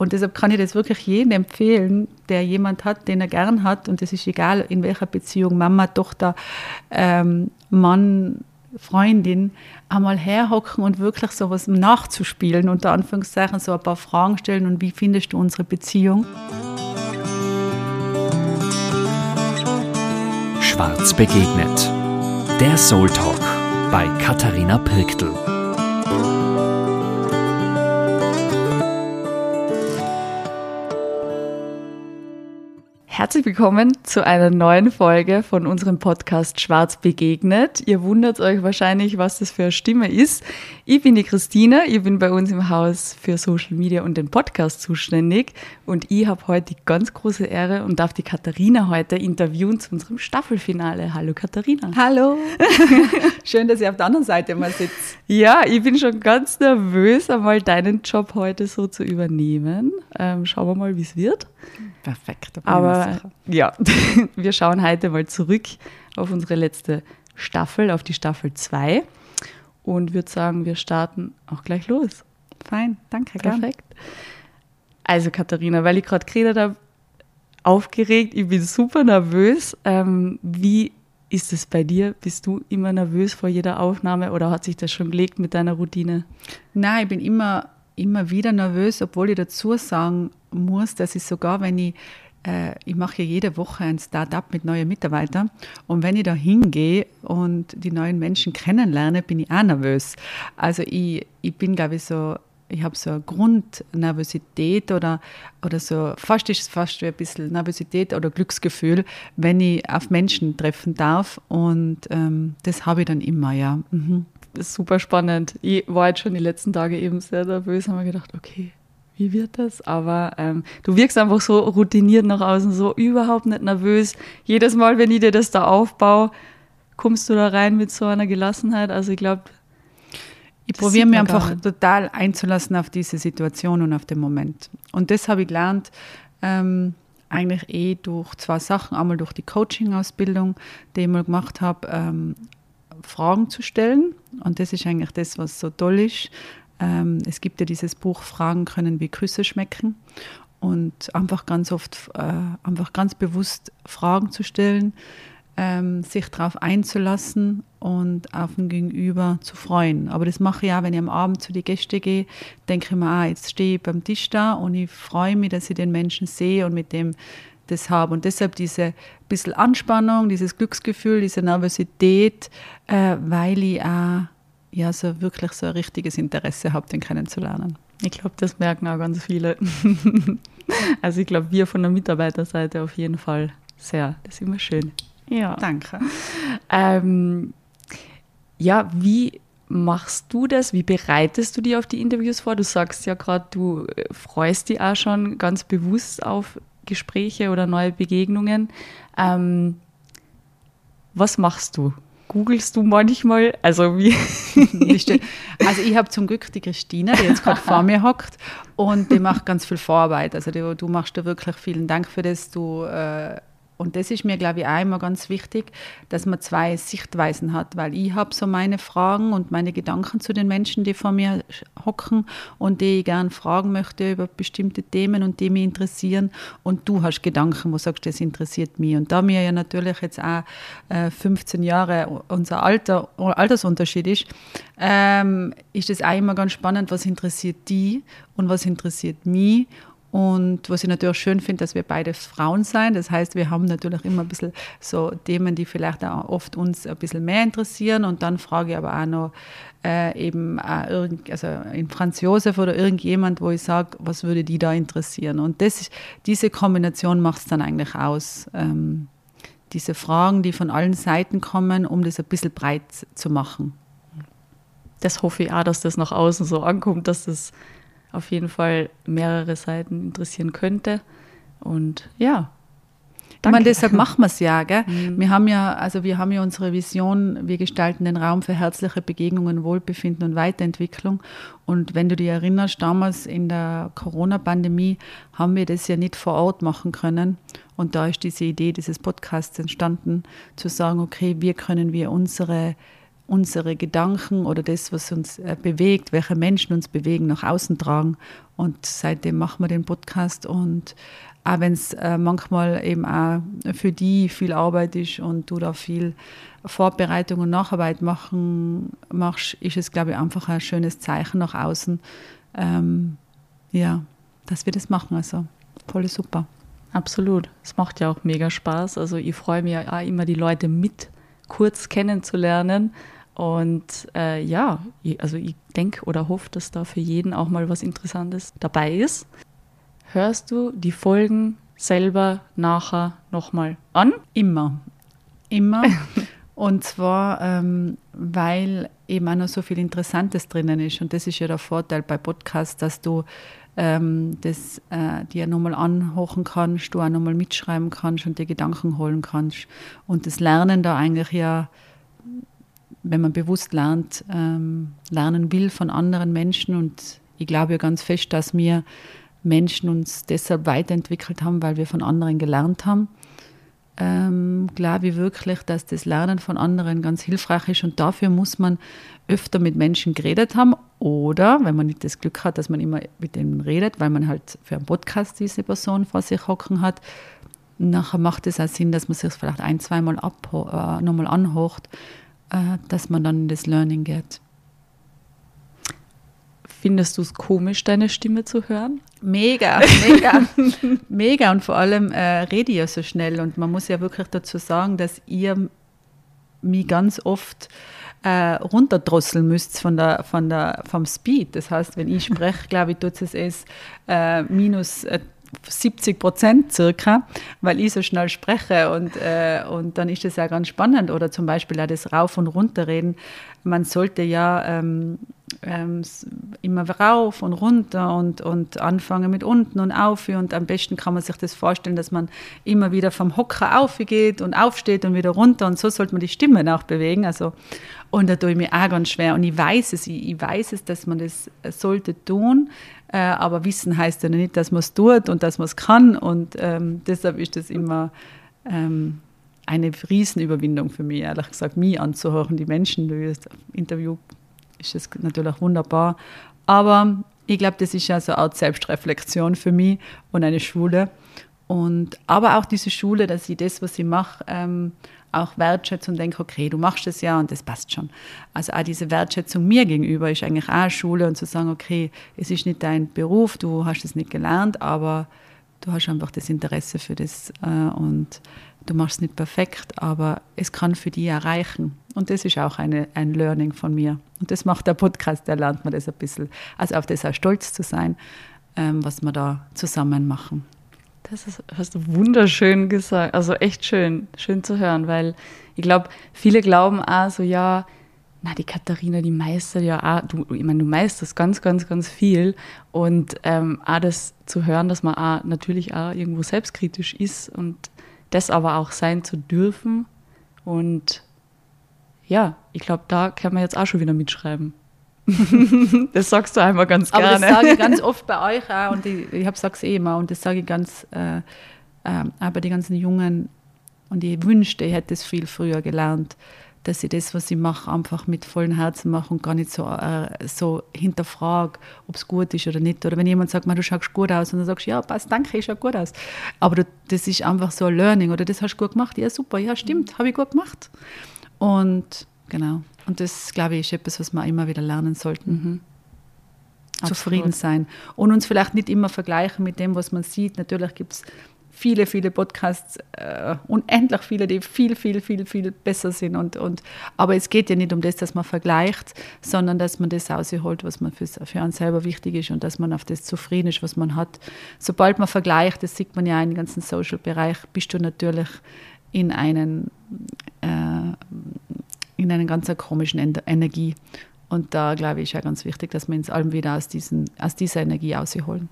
Und deshalb kann ich das wirklich jedem empfehlen, der jemand hat, den er gern hat. Und es ist egal, in welcher Beziehung, Mama, Tochter, ähm, Mann, Freundin, einmal herhocken und wirklich sowas nachzuspielen, unter Anführungszeichen, so ein paar Fragen stellen und wie findest du unsere Beziehung? Schwarz begegnet. Der Soul Talk bei Katharina Pirktl. Herzlich willkommen zu einer neuen Folge von unserem Podcast Schwarz begegnet. Ihr wundert euch wahrscheinlich, was das für eine Stimme ist. Ich bin die Christine, ich bin bei uns im Haus für Social Media und den Podcast zuständig und ich habe heute die ganz große Ehre und darf die Katharina heute interviewen zu unserem Staffelfinale. Hallo Katharina. Hallo. Schön, dass ihr auf der anderen Seite mal sitzt. Ja, ich bin schon ganz nervös, einmal deinen Job heute so zu übernehmen. Ähm, schauen wir mal, wie es wird. Perfekt. Aber ja, wir schauen heute mal zurück auf unsere letzte Staffel, auf die Staffel 2 und würde sagen, wir starten auch gleich los. Fein, danke. Perfekt. Gern. Also Katharina, weil ich gerade geredet habe, aufgeregt, ich bin super nervös. Ähm, wie ist es bei dir? Bist du immer nervös vor jeder Aufnahme oder hat sich das schon gelegt mit deiner Routine? Nein, ich bin immer, immer wieder nervös, obwohl ich dazu sagen muss, dass ich sogar, wenn ich ich mache ja jede Woche ein Start-up mit neuen Mitarbeitern und wenn ich da hingehe und die neuen Menschen kennenlerne, bin ich auch nervös. Also ich, ich bin, glaube ich, so, ich habe so eine Grundnervosität oder, oder so, fast ist es fast wie ein bisschen Nervosität oder Glücksgefühl, wenn ich auf Menschen treffen darf und ähm, das habe ich dann immer, ja. Mhm. Das ist super spannend. Ich war jetzt schon die letzten Tage eben sehr nervös, habe mir gedacht, okay, wie wird das? Aber ähm, du wirkst einfach so routiniert nach außen, so überhaupt nicht nervös. Jedes Mal, wenn ich dir das da aufbaue, kommst du da rein mit so einer Gelassenheit. Also ich glaube, ich probiere mir einfach total einzulassen auf diese Situation und auf den Moment. Und das habe ich gelernt, ähm, eigentlich eh durch zwei Sachen. Einmal durch die Coaching-Ausbildung, die ich mal gemacht habe, ähm, Fragen zu stellen. Und das ist eigentlich das, was so toll ist, ähm, es gibt ja dieses Buch Fragen können wie Küsse schmecken und einfach ganz oft, äh, einfach ganz bewusst Fragen zu stellen, ähm, sich darauf einzulassen und auf den Gegenüber zu freuen. Aber das mache ich auch, wenn ich am Abend zu den Gästen gehe, denke ich mir, ah, jetzt stehe ich beim Tisch da und ich freue mich, dass ich den Menschen sehe und mit dem das habe. Und deshalb diese bisschen Anspannung, dieses Glücksgefühl, diese Nervosität, äh, weil ich auch ja so wirklich so ein richtiges Interesse habe, den kennenzulernen. Ich glaube, das merken auch ganz viele. also ich glaube, wir von der Mitarbeiterseite auf jeden Fall sehr. Das ist immer schön. Ja. Danke. Ähm, ja, wie machst du das? Wie bereitest du dich auf die Interviews vor? Du sagst ja gerade, du äh, freust dich auch schon ganz bewusst auf Gespräche oder neue Begegnungen. Ähm, was machst du? Googelst du manchmal? Also wie? also ich habe zum Glück die Christine, die jetzt gerade vor mir hockt und die macht ganz viel Vorarbeit. Also die, du machst da wirklich vielen Dank für das. Du äh, und das ist mir, glaube ich, auch immer ganz wichtig, dass man zwei Sichtweisen hat, weil ich habe so meine Fragen und meine Gedanken zu den Menschen, die vor mir hocken und die ich gerne fragen möchte über bestimmte Themen und die mich interessieren. Und du hast Gedanken, wo du sagst, das interessiert mich. Und da mir ja natürlich jetzt auch äh, 15 Jahre unser Alter, Altersunterschied ist, ähm, ist es auch immer ganz spannend, was interessiert die und was interessiert mich. Und was ich natürlich schön finde, dass wir beide Frauen sein. Das heißt, wir haben natürlich immer ein bisschen so Themen, die vielleicht auch oft uns ein bisschen mehr interessieren. Und dann frage ich aber auch noch äh, eben auch irgend, also in Franz Josef oder irgendjemand, wo ich sage, was würde die da interessieren? Und das, diese Kombination macht es dann eigentlich aus. Ähm, diese Fragen, die von allen Seiten kommen, um das ein bisschen breit zu machen. Das hoffe ich auch, dass das nach außen so ankommt, dass das auf jeden Fall mehrere Seiten interessieren könnte. Und ja. Ich meine, deshalb machen wir es ja, gell? Mhm. Wir haben ja, also wir haben ja unsere Vision, wir gestalten den Raum für herzliche Begegnungen, Wohlbefinden und Weiterentwicklung. Und wenn du dich erinnerst, damals in der Corona-Pandemie haben wir das ja nicht vor Ort machen können. Und da ist diese Idee dieses Podcasts entstanden, zu sagen, okay, wie können wir unsere unsere Gedanken oder das, was uns äh, bewegt, welche Menschen uns bewegen, nach außen tragen. Und seitdem machen wir den Podcast und auch wenn es äh, manchmal eben auch für die viel Arbeit ist und du da viel Vorbereitung und Nacharbeit machen machst, ist es, glaube ich, einfach ein schönes Zeichen nach außen, ähm, ja, dass wir das machen. Also voll super. Absolut. Es macht ja auch mega Spaß. Also ich freue mich ja auch immer, die Leute mit kurz kennenzulernen. Und äh, ja, also ich denke oder hoffe, dass da für jeden auch mal was Interessantes dabei ist. Hörst du die Folgen selber nachher nochmal an? Immer. Immer. Und zwar, ähm, weil eben auch noch so viel Interessantes drinnen ist. Und das ist ja der Vorteil bei Podcasts, dass du ähm, das äh, dir nochmal anhochen kannst, du auch nochmal mitschreiben kannst und dir Gedanken holen kannst. Und das Lernen da eigentlich ja, wenn man bewusst lernt, ähm, lernen will von anderen Menschen. Und ich glaube ja ganz fest, dass wir Menschen uns deshalb weiterentwickelt haben, weil wir von anderen gelernt haben. Ähm, glaube ich wirklich, dass das Lernen von anderen ganz hilfreich ist und dafür muss man öfter mit Menschen geredet haben oder, wenn man nicht das Glück hat, dass man immer mit denen redet, weil man halt für einen Podcast diese Person vor sich hocken hat, nachher macht es auch Sinn, dass man sich vielleicht ein, zweimal äh, nochmal anhocht, dass man dann in das Learning geht. Findest du es komisch, deine Stimme zu hören? Mega, mega, mega. Und vor allem äh, rede ich ja so schnell. Und man muss ja wirklich dazu sagen, dass ihr mich ganz oft äh, runterdrosseln müsst von der, von der, vom Speed. Das heißt, wenn ich spreche, glaube ich, tut es es äh, minus äh, 70 Prozent circa, weil ich so schnell spreche und, äh, und dann ist das ja ganz spannend. Oder zum Beispiel auch das Rauf- und Runterreden. Man sollte ja ähm, ähm, immer rauf und runter und, und anfangen mit unten und auf. Und am besten kann man sich das vorstellen, dass man immer wieder vom Hocker aufgeht und aufsteht und wieder runter. Und so sollte man die Stimme auch bewegen. Also, und da tue ich mir auch ganz schwer. Und ich weiß es, ich, weiß es, dass man das sollte tun. Äh, aber Wissen heißt ja nicht, dass man es tut und dass man es kann. Und ähm, deshalb ist das immer ähm, eine Riesenüberwindung für mich, ehrlich gesagt, mich anzuhören, die Menschen, die ich Interview ist es natürlich wunderbar. Aber ich glaube, das ist ja so eine Art Selbstreflexion für mich und eine Schule. Und, aber auch diese Schule, dass ich das, was ich mache, ähm, auch wertschätze und denke, okay, du machst es ja und das passt schon. Also auch diese Wertschätzung mir gegenüber ist eigentlich auch Schule und zu sagen, okay, es ist nicht dein Beruf, du hast es nicht gelernt, aber du hast einfach das Interesse für das äh, und du machst es nicht perfekt, aber es kann für dich erreichen. Und das ist auch eine, ein Learning von mir. Und das macht der Podcast, da lernt man das ein bisschen. Also auf das auch stolz zu sein, ähm, was wir da zusammen machen. Das ist, hast du wunderschön gesagt. Also echt schön, schön zu hören, weil ich glaube, viele glauben auch so, ja, na, die Katharina, die meistert ja auch, du, ich meine, du meisterst ganz, ganz, ganz viel. Und ähm, auch das zu hören, dass man auch natürlich auch irgendwo selbstkritisch ist und das aber auch sein zu dürfen. Und ja, ich glaube, da kann man jetzt auch schon wieder mitschreiben. das sagst du einmal ganz gerne. Aber das sage ich ganz oft bei euch auch und ich, ich sage es eh immer und das sage ich ganz äh, äh, auch bei den ganzen Jungen und ich wünschte, ich hätte es viel früher gelernt, dass ich das, was ich mache, einfach mit vollem Herzen mache und gar nicht so, äh, so hinterfrage, ob es gut ist oder nicht. Oder wenn jemand sagt, du schaust gut aus und dann sagst du, ja, passt, danke, ich schaue gut aus. Aber das ist einfach so ein Learning oder das hast du gut gemacht. Ja, super, ja, stimmt, habe ich gut gemacht. Und genau, und das, glaube ich, ist etwas, was wir immer wieder lernen sollten. Mhm. Zufrieden sein. Und uns vielleicht nicht immer vergleichen mit dem, was man sieht. Natürlich gibt es viele, viele Podcasts, äh, unendlich viele, die viel, viel, viel, viel besser sind. Und, und, aber es geht ja nicht um das, dass man vergleicht, sondern dass man das rausholt, was man für, für einen selber wichtig ist und dass man auf das zufrieden ist, was man hat. Sobald man vergleicht, das sieht man ja im ganzen Social-Bereich, bist du natürlich in einen, äh, in einer ganz komischen Energie. Und da glaube ich, ist ja ganz wichtig, dass wir uns allem wieder aus, diesen, aus dieser Energie rausholen.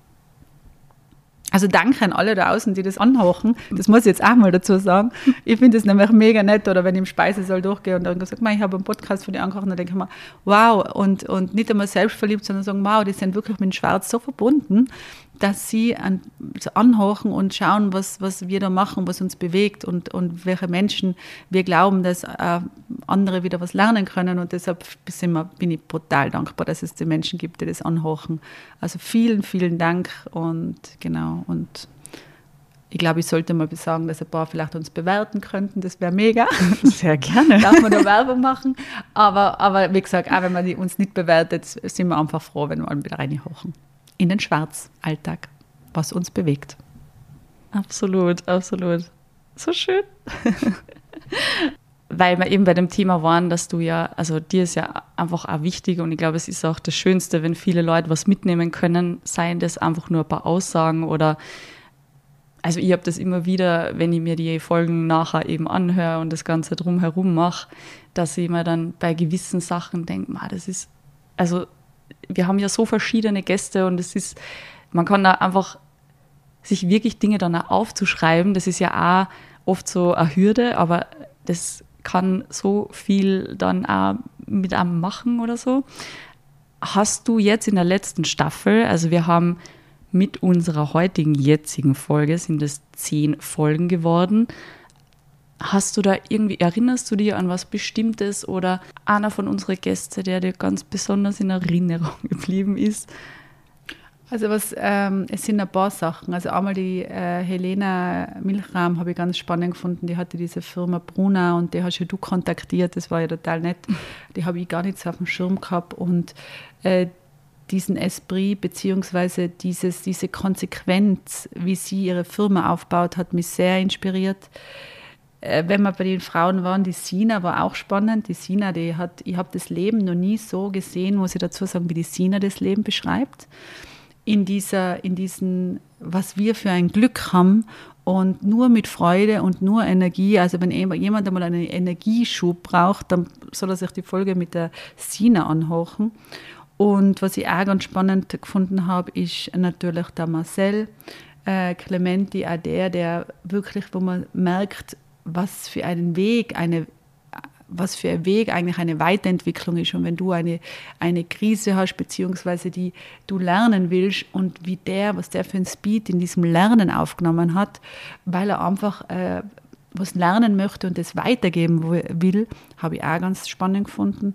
Also danke an alle da außen, die das anhochen. Das muss ich jetzt auch mal dazu sagen. Ich finde es nämlich mega nett, oder wenn ich im Speisesaal durchgehe und dann gesagt, ich habe einen Podcast von dir angekocht, dann denke ich mir, wow, und, und nicht einmal selbstverliebt, sondern sagen, wow, die sind wirklich mit dem Schwarz so verbunden, dass sie an, anhorchen und schauen, was, was wir da machen, was uns bewegt und, und welche Menschen wir glauben, dass äh, andere wieder was lernen können. Und deshalb bin ich brutal dankbar, dass es die Menschen gibt, die das anhorchen. Also vielen, vielen Dank und genau. Und ich glaube, ich sollte mal sagen, dass ein paar vielleicht uns bewerten könnten. Das wäre mega. Sehr gerne. Darf man da Werbung machen. Aber, aber wie gesagt, auch wenn man uns nicht bewertet, sind wir einfach froh, wenn wir mal wieder reinhochen. In den Schwarzalltag, was uns bewegt. Absolut, absolut. So schön. Weil wir eben bei dem Thema waren, dass du ja, also dir ist ja einfach auch wichtig und ich glaube, es ist auch das Schönste, wenn viele Leute was mitnehmen können, seien das einfach nur ein paar Aussagen oder also ich habe das immer wieder, wenn ich mir die Folgen nachher eben anhöre und das Ganze drumherum mache, dass ich mir dann bei gewissen Sachen denke, das ist, also wir haben ja so verschiedene Gäste und es ist, man kann da einfach sich wirklich Dinge dann auch aufzuschreiben, das ist ja auch oft so eine Hürde, aber das kann so viel dann auch mit einem machen oder so. Hast du jetzt in der letzten Staffel, also wir haben mit unserer heutigen jetzigen Folge sind es zehn Folgen geworden. Hast du da irgendwie, erinnerst du dich an was Bestimmtes oder einer von unseren Gästen, der dir ganz besonders in Erinnerung geblieben ist? Also was, ähm, es sind ein paar Sachen. Also einmal die äh, Helena Milchrahm habe ich ganz spannend gefunden. Die hatte diese Firma Bruna und die hast ja du kontaktiert. Das war ja total nett. Die habe ich gar nicht so auf dem Schirm gehabt und äh, diesen Esprit beziehungsweise dieses, diese Konsequenz, wie sie ihre Firma aufbaut, hat mich sehr inspiriert. Äh, wenn wir bei den Frauen waren, die Sina war auch spannend. Die Sina, die hat, ich habe das Leben noch nie so gesehen, muss ich dazu sagen, wie die Sina das Leben beschreibt. In dieser, in diesen, was wir für ein Glück haben und nur mit Freude und nur Energie. Also wenn jemand einmal einen Energieschub braucht, dann soll er sich die Folge mit der Sina anhören. Und was ich auch ganz spannend gefunden habe, ist natürlich der Marcel äh, Clementi, auch der, der wirklich, wo man merkt, was für einen Weg eine was für ein Weg eigentlich eine Weiterentwicklung ist. Und wenn du eine, eine Krise hast, beziehungsweise die du lernen willst und wie der, was der für ein Speed in diesem Lernen aufgenommen hat, weil er einfach äh, was lernen möchte und das weitergeben will, habe ich auch ganz spannend gefunden.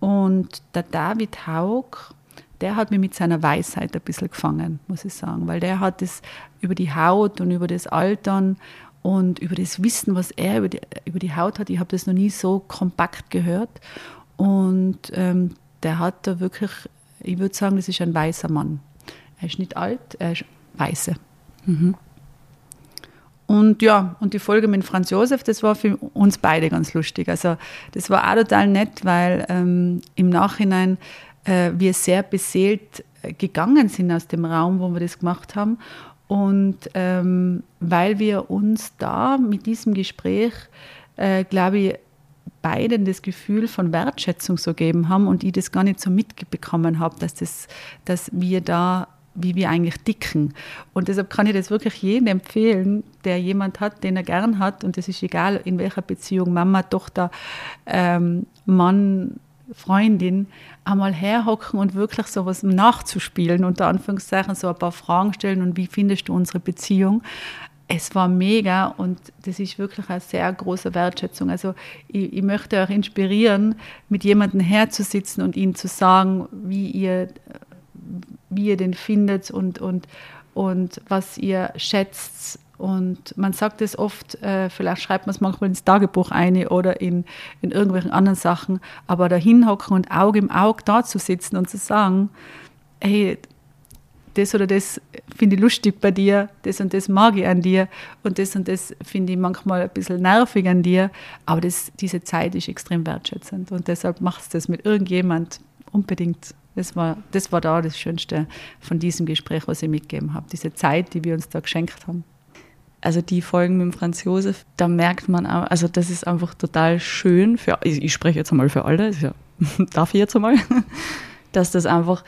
Und der David Haug, der hat mich mit seiner Weisheit ein bisschen gefangen, muss ich sagen, weil der hat es über die Haut und über das Altern und über das Wissen, was er über die, über die Haut hat, ich habe das noch nie so kompakt gehört. Und ähm, der hat da wirklich, ich würde sagen, das ist ein weißer Mann. Er ist nicht alt, er ist weiße. Mhm. Und ja, und die Folge mit Franz Josef, das war für uns beide ganz lustig. Also das war auch total nett, weil ähm, im Nachhinein äh, wir sehr beseelt äh, gegangen sind aus dem Raum, wo wir das gemacht haben. Und ähm, weil wir uns da mit diesem Gespräch, äh, glaube ich, beiden das Gefühl von Wertschätzung so geben haben und ich das gar nicht so mitbekommen habe, dass, das, dass wir da wie wir eigentlich dicken. Und deshalb kann ich das wirklich jedem empfehlen, der jemand hat, den er gern hat. Und das ist egal, in welcher Beziehung, Mama, Tochter, ähm, Mann, Freundin, einmal herhocken und wirklich so was nachzuspielen, unter Anführungszeichen, so ein paar Fragen stellen und wie findest du unsere Beziehung? Es war mega und das ist wirklich eine sehr große Wertschätzung. Also ich, ich möchte euch inspirieren, mit jemandem herzusitzen und ihnen zu sagen, wie ihr wie ihr den findet und, und, und was ihr schätzt. Und man sagt es oft, äh, vielleicht schreibt man es manchmal ins Tagebuch ein oder in, in irgendwelchen anderen Sachen, aber da hinhocken und Auge im Auge da zu sitzen und zu sagen, hey, das oder das finde ich lustig bei dir, das und das mag ich an dir und das und das finde ich manchmal ein bisschen nervig an dir, aber das, diese Zeit ist extrem wertschätzend und deshalb machst du das mit irgendjemand unbedingt das war, das war da das Schönste von diesem Gespräch, was ich mitgegeben habe. Diese Zeit, die wir uns da geschenkt haben. Also die Folgen mit Franz Josef, da merkt man auch, also das ist einfach total schön für, ich, ich spreche jetzt einmal für alle, ja, darf ich jetzt einmal, dass das einfach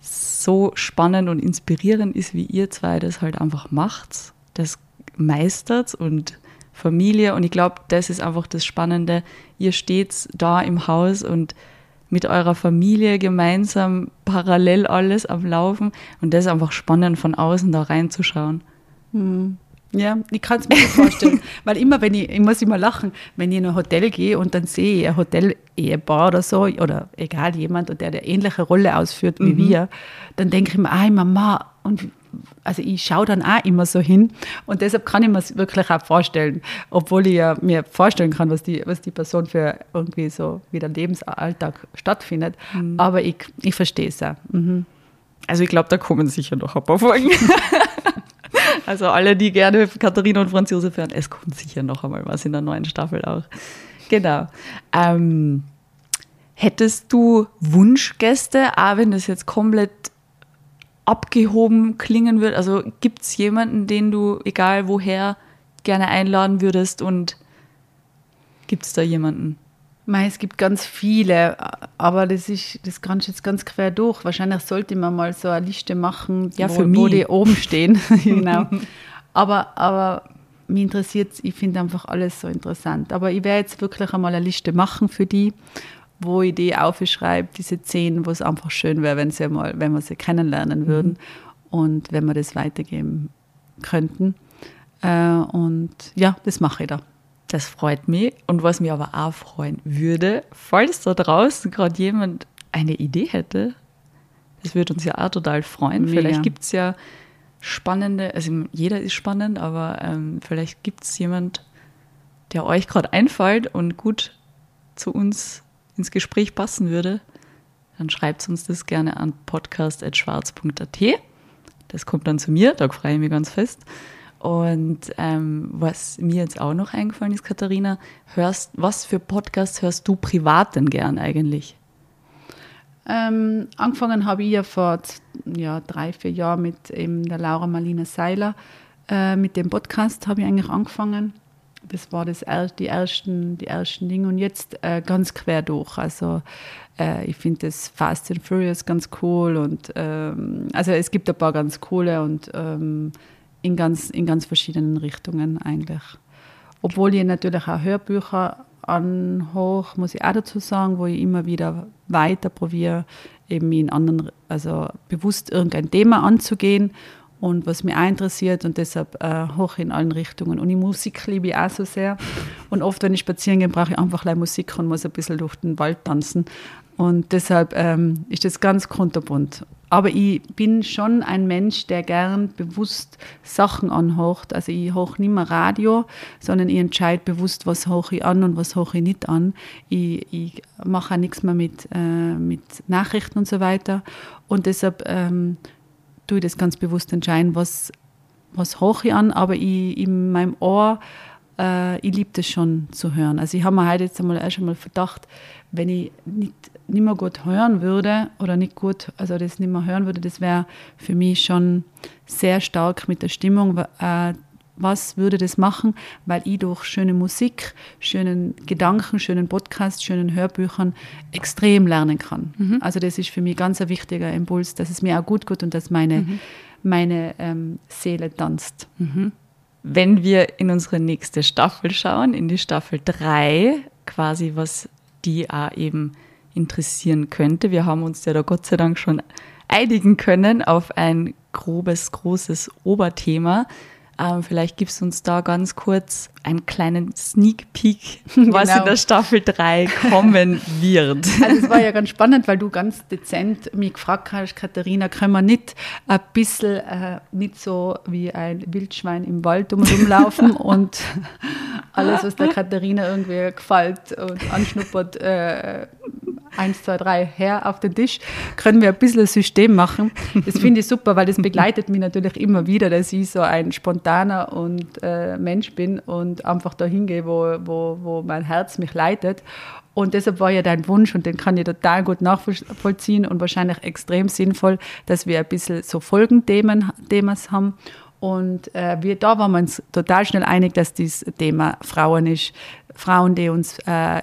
so spannend und inspirierend ist, wie ihr zwei das halt einfach macht, das meistert und Familie und ich glaube, das ist einfach das Spannende. Ihr steht da im Haus und mit eurer Familie gemeinsam parallel alles am Laufen und das ist einfach spannend von außen da reinzuschauen. Mhm. Ja, ich kann es mir nicht vorstellen. Weil immer, wenn ich, ich muss immer lachen, wenn ich in ein Hotel gehe und dann sehe ich ein Hotel-Ehepaar oder so, oder egal jemand, und der eine ähnliche Rolle ausführt wie mhm. wir, dann denke ich mir, ah, Mama, und also ich schaue dann auch immer so hin und deshalb kann ich mir es wirklich auch vorstellen, obwohl ich ja mir vorstellen kann, was die, was die Person für irgendwie so wie der Lebensalltag stattfindet. Mhm. Aber ich, ich verstehe es auch. Mhm. Also ich glaube, da kommen sicher noch ein paar Folgen. Also alle, die gerne Katharina und Franz Josef hören, es kommt sicher noch einmal was in der neuen Staffel auch. Genau. Ähm, hättest du Wunschgäste, auch wenn das jetzt komplett abgehoben klingen wird? Also gibt es jemanden, den du, egal woher, gerne einladen würdest und gibt es da jemanden? Mei, es gibt ganz viele, aber das ist, das kannst jetzt ganz quer durch. Wahrscheinlich sollte man mal so eine Liste machen, ja, wo, für mich. wo die oben stehen. genau. Aber, aber mich interessiert ich finde einfach alles so interessant. Aber ich werde jetzt wirklich einmal eine Liste machen für die, wo ich die aufschreibe, diese zehn, wo es einfach schön wäre, wenn sie mal, wenn wir sie kennenlernen mhm. würden und wenn wir das weitergeben könnten. Äh, und ja, das mache ich da. Das freut mich. Und was mich aber auch freuen würde, falls da draußen gerade jemand eine Idee hätte, das würde uns ja auch total freuen. Mega. Vielleicht gibt es ja spannende, also jeder ist spannend, aber ähm, vielleicht gibt es jemand, der euch gerade einfällt und gut zu uns ins Gespräch passen würde, dann schreibt uns das gerne an podcast.schwarz.at. Das kommt dann zu mir, da freue ich mich ganz fest. Und ähm, was mir jetzt auch noch eingefallen ist, Katharina, hörst, was für Podcasts hörst du privat denn gern eigentlich? Ähm, angefangen habe ich ja vor ja, drei, vier Jahren mit eben der Laura Marlina Seiler. Äh, mit dem Podcast habe ich eigentlich angefangen. Das war das er, die, ersten, die ersten Dinge und jetzt äh, ganz quer durch. Also äh, ich finde das Fast and Furious ganz cool und ähm, also es gibt ein paar ganz coole und ähm, in ganz, in ganz verschiedenen Richtungen eigentlich. Obwohl ich natürlich auch Hörbücher anhoch, muss ich auch dazu sagen, wo ich immer wieder weiter probiere, eben in anderen, also bewusst irgendein Thema anzugehen und was mich auch interessiert und deshalb äh, hoch in allen Richtungen. Und die Musik liebe ich auch so sehr. Und oft, wenn ich spazieren gehe, brauche ich einfach Musik und muss ein bisschen durch den Wald tanzen. Und deshalb ähm, ist das ganz kunterbunt. Aber ich bin schon ein Mensch, der gern bewusst Sachen anhocht. Also ich hoch nicht mehr Radio, sondern ich entscheide bewusst, was hoch ich an und was hoch ich nicht an. Ich, ich mache auch nichts mehr mit, äh, mit Nachrichten und so weiter. Und deshalb ähm, tue ich das ganz bewusst entscheiden, was, was hoch ich an. Aber ich, in meinem Ohr, äh, ich liebe das schon zu hören. Also ich habe mir heute jetzt einmal erst einmal Verdacht, wenn ich nicht nicht mehr gut hören würde oder nicht gut, also das nicht mehr hören würde, das wäre für mich schon sehr stark mit der Stimmung. Äh, was würde das machen? Weil ich durch schöne Musik, schönen Gedanken, schönen Podcasts, schönen Hörbüchern extrem lernen kann. Mhm. Also das ist für mich ganz ein wichtiger Impuls, dass es mir auch gut geht und dass meine, mhm. meine ähm, Seele tanzt. Mhm. Wenn wir in unsere nächste Staffel schauen, in die Staffel 3, quasi was die auch eben interessieren könnte. Wir haben uns ja da Gott sei Dank schon einigen können auf ein grobes, großes Oberthema. Ähm, vielleicht gibst du uns da ganz kurz einen kleinen Sneak Peek, was genau. in der Staffel 3 kommen wird. Also es war ja ganz spannend, weil du ganz dezent mich gefragt hast, Katharina, können wir nicht ein bisschen äh, nicht so wie ein Wildschwein im Wald rumlaufen und alles, was der Katharina irgendwie gefällt und anschnuppert, äh, eins, zwei, drei her auf den Tisch, können wir ein bisschen System machen. Das finde ich super, weil das begleitet mich natürlich immer wieder, dass ich so ein spontaner und äh, Mensch bin und einfach dahin gehe, wo, wo, wo mein Herz mich leitet. Und deshalb war ja dein Wunsch und den kann ich total gut nachvollziehen und wahrscheinlich extrem sinnvoll, dass wir ein bisschen so Folgenthemen Themas haben. Und äh, wir, da waren wir uns total schnell einig, dass dieses Thema Frauen ist. Frauen, die uns äh,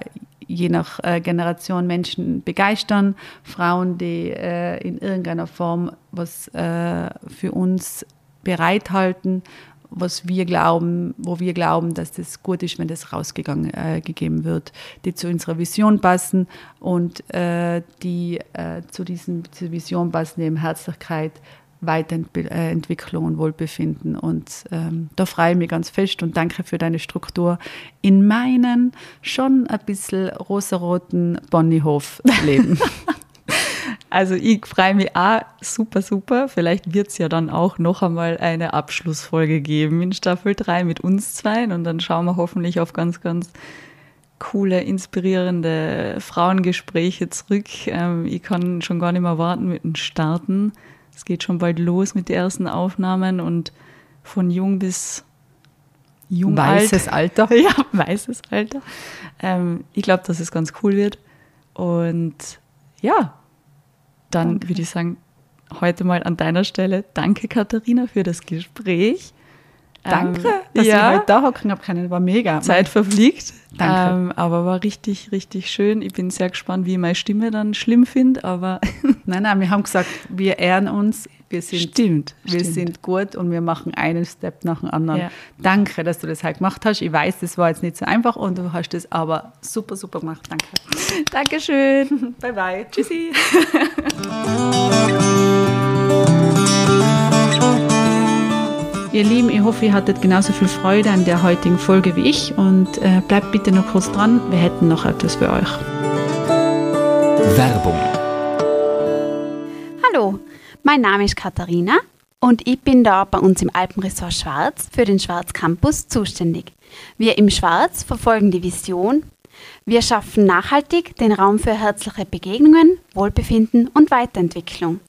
je nach äh, Generation Menschen begeistern, Frauen, die äh, in irgendeiner Form was äh, für uns bereithalten, was wir glauben, wo wir glauben, dass das gut ist, wenn das rausgegangen äh, wird, die zu unserer Vision passen und äh, die äh, zu diesem, dieser Vision passen eben Herzlichkeit, Weiterentwicklung und Wohlbefinden. Und ähm, da freue ich mich ganz fest und danke für deine Struktur in meinen schon ein bisschen rosaroten Bonnyhof-Leben. Also ich freue mich auch super, super. Vielleicht wird es ja dann auch noch einmal eine Abschlussfolge geben in Staffel 3 mit uns zwei. Und dann schauen wir hoffentlich auf ganz, ganz coole, inspirierende Frauengespräche zurück. Ähm, ich kann schon gar nicht mehr warten mit dem Starten. Es geht schon bald los mit den ersten Aufnahmen und von jung bis jung Weißes alt. Alter. Ja, weißes Alter. Ähm, ich glaube, dass es ganz cool wird. Und ja, dann würde ich sagen, heute mal an deiner Stelle danke Katharina für das Gespräch. Danke, Ähm, dass ja, ich heute da hocken habe können. War mega. Zeit verfliegt. Danke. Ähm, aber war richtig, richtig schön. Ich bin sehr gespannt, wie ich meine Stimme dann schlimm finde, aber Nein, nein, wir haben gesagt, wir ehren uns, wir sind, stimmt. wir stimmt. sind gut und wir machen einen Step nach dem anderen. Ja. Danke, dass du das halt gemacht hast. Ich weiß, das war jetzt nicht so einfach und du hast das aber super, super gemacht. Danke. Dankeschön. Bye, bye. Tschüssi. Ihr Lieben, ich hoffe, ihr hattet genauso viel Freude an der heutigen Folge wie ich und äh, bleibt bitte noch kurz dran. Wir hätten noch etwas für euch. Werbung. Hallo, mein Name ist Katharina und ich bin da bei uns im Alpenresort Schwarz für den Schwarz Campus zuständig. Wir im Schwarz verfolgen die Vision. Wir schaffen nachhaltig den Raum für herzliche Begegnungen, Wohlbefinden und Weiterentwicklung.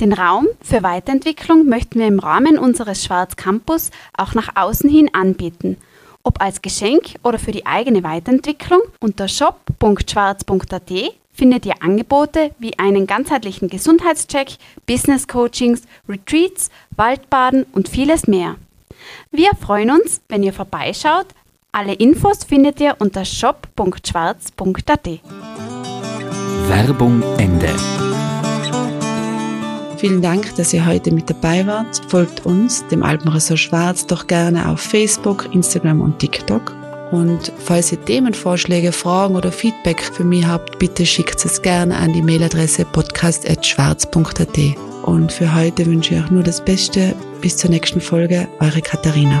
Den Raum für Weiterentwicklung möchten wir im Rahmen unseres Schwarz Campus auch nach außen hin anbieten. Ob als Geschenk oder für die eigene Weiterentwicklung unter shop.schwarz.at findet ihr Angebote wie einen ganzheitlichen Gesundheitscheck, Business Coachings, Retreats, Waldbaden und vieles mehr. Wir freuen uns, wenn ihr vorbeischaut. Alle Infos findet ihr unter shop.schwarz.at. Werbung Ende. Vielen Dank, dass ihr heute mit dabei wart. Folgt uns, dem Alpenressort Schwarz, doch gerne auf Facebook, Instagram und TikTok. Und falls ihr Themenvorschläge, Fragen oder Feedback für mich habt, bitte schickt es gerne an die Mailadresse podcast.schwarz.at. Und für heute wünsche ich euch nur das Beste. Bis zur nächsten Folge, eure Katharina.